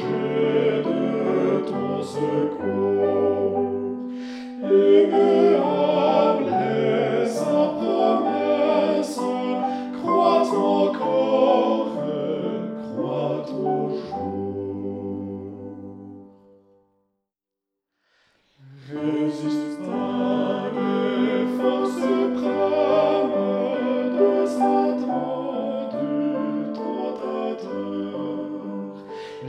projet de ton.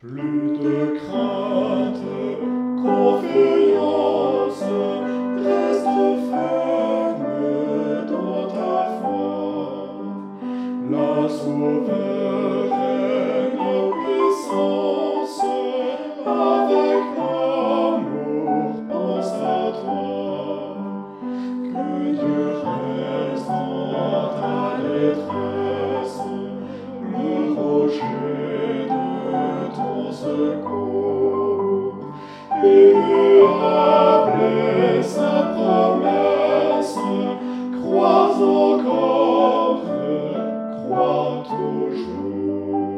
Plus de crainte, confiance, reste ferme dans ta foi. La souveraine puissance, secours. Immuable est sa promesse, crois encore, crois toujours.